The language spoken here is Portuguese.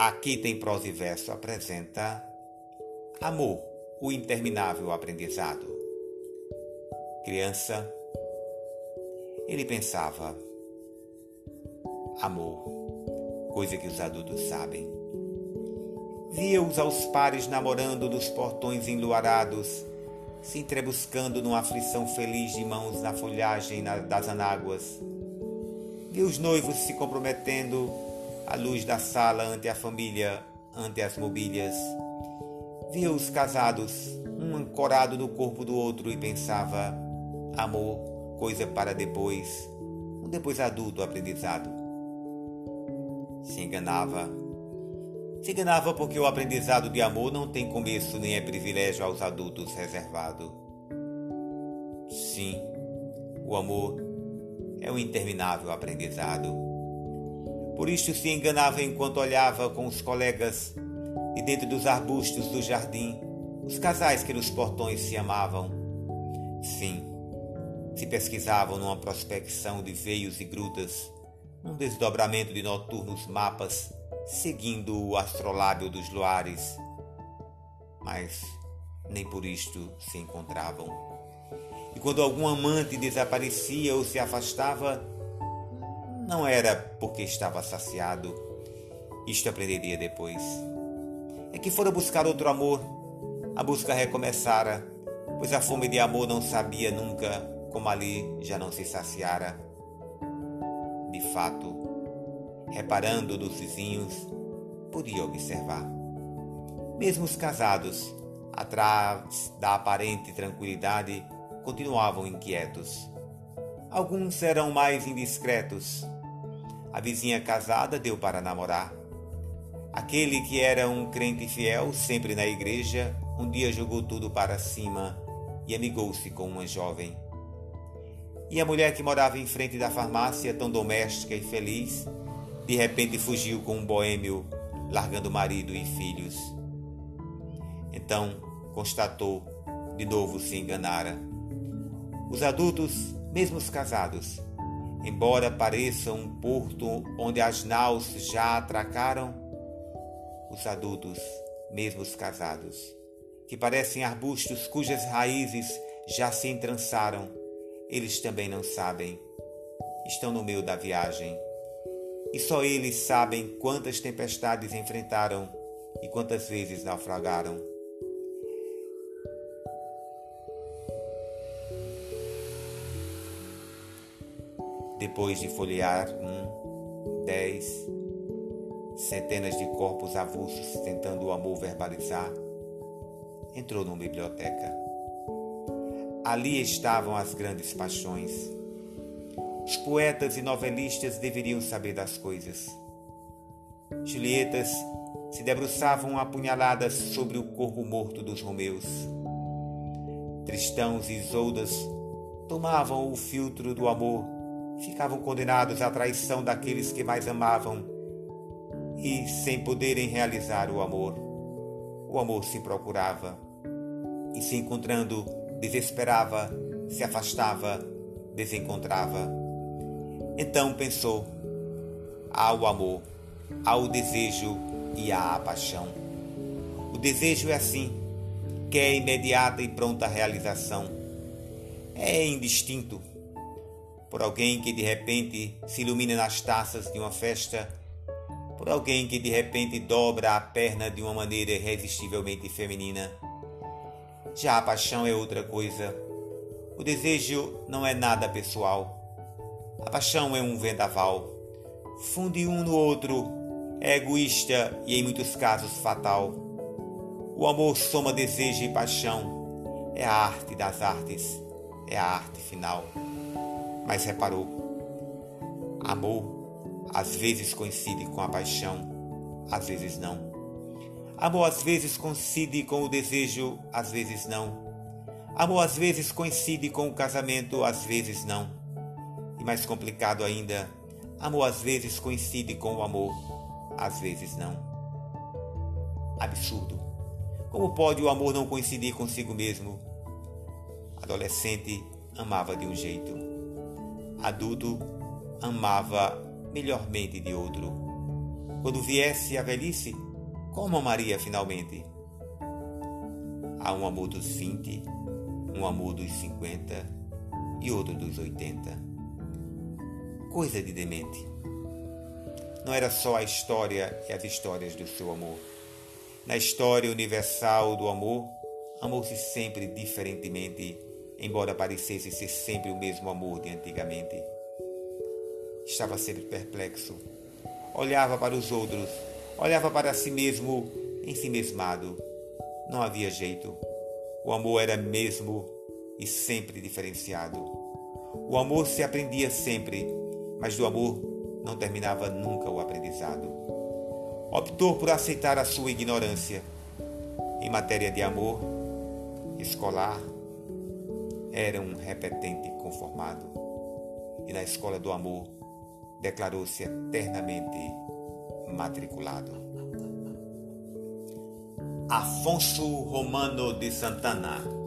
Aqui tem prosa e verso apresenta Amor, o interminável aprendizado. Criança, ele pensava, amor, coisa que os adultos sabem. Via-os aos pares namorando nos portões enluarados, se entrebuscando numa aflição feliz de mãos na folhagem das anáguas. Via os noivos se comprometendo à luz da sala ante a família, ante as mobílias Via os casados, um ancorado no corpo do outro, e pensava: amor, coisa para depois, um depois adulto aprendizado. Se enganava. Se enganava porque o aprendizado de amor não tem começo nem é privilégio aos adultos reservado. Sim, o amor é um interminável aprendizado. Por isto se enganava enquanto olhava com os colegas e dentro dos arbustos do jardim, os casais que nos portões se amavam. Sim, se pesquisavam numa prospecção de veios e grutas, num desdobramento de noturnos mapas, seguindo o astrolábio dos luares. Mas nem por isto se encontravam. E quando algum amante desaparecia ou se afastava, não era porque estava saciado. Isto aprenderia depois é que fora buscar outro amor. A busca recomeçara, pois a fome de amor não sabia nunca como ali já não se saciara. De fato, reparando dos vizinhos, podia observar. Mesmo os casados, atrás da aparente tranquilidade, continuavam inquietos. Alguns eram mais indiscretos. A vizinha casada deu para namorar. Aquele que era um crente fiel, sempre na igreja, um dia jogou tudo para cima e amigou-se com uma jovem. E a mulher que morava em frente da farmácia, tão doméstica e feliz, de repente fugiu com um boêmio, largando marido e filhos. Então constatou, de novo se enganara. Os adultos, mesmo os casados, embora pareçam um porto onde as naus já atracaram, os adultos, mesmo os casados, que parecem arbustos cujas raízes já se entrançaram, eles também não sabem. Estão no meio da viagem. E só eles sabem quantas tempestades enfrentaram e quantas vezes naufragaram. Depois de folhear um, dez, centenas de corpos avulsos tentando o amor verbalizar, entrou numa biblioteca. Ali estavam as grandes paixões. Os poetas e novelistas deveriam saber das coisas. Julietas se debruçavam apunhaladas sobre o corpo morto dos Romeus. Tristãos e Isoldas tomavam o filtro do amor, ficavam condenados à traição daqueles que mais amavam e sem poderem realizar o amor. O amor se procurava e se encontrando desesperava, se afastava, desencontrava. Então pensou: há o amor, há o desejo e há a paixão. O desejo é assim, quer imediata e pronta realização. É indistinto. Por alguém que de repente se ilumina nas taças de uma festa por alguém que de repente dobra a perna de uma maneira irresistivelmente feminina. Já a paixão é outra coisa. O desejo não é nada pessoal. A paixão é um vendaval. Funde um no outro, é egoísta e em muitos casos fatal. O amor soma desejo e paixão. É a arte das artes, é a arte final. Mas reparou, amor às vezes coincide com a paixão, às vezes não. Amor às vezes coincide com o desejo, às vezes não. Amor às vezes coincide com o casamento, às vezes não. E mais complicado ainda, amor às vezes coincide com o amor, às vezes não. Absurdo. Como pode o amor não coincidir consigo mesmo? Adolescente amava de um jeito. Adulto amava melhormente de outro. quando viesse a velhice, como amaria finalmente? Há um amor dos 20, um amor dos 50 e outro dos 80. Coisa de demente. Não era só a história e as histórias do seu amor. Na história universal do amor, amou-se sempre diferentemente, embora parecesse ser sempre o mesmo amor de antigamente. Estava sempre perplexo. Olhava para os outros, olhava para si mesmo, ensimesmado. Não havia jeito. O amor era mesmo e sempre diferenciado. O amor se aprendia sempre, mas do amor não terminava nunca o aprendizado. Optou por aceitar a sua ignorância. Em matéria de amor, escolar, era um repetente conformado. E na escola do amor, declarou-se eternamente matriculado. Afonso Romano de Santana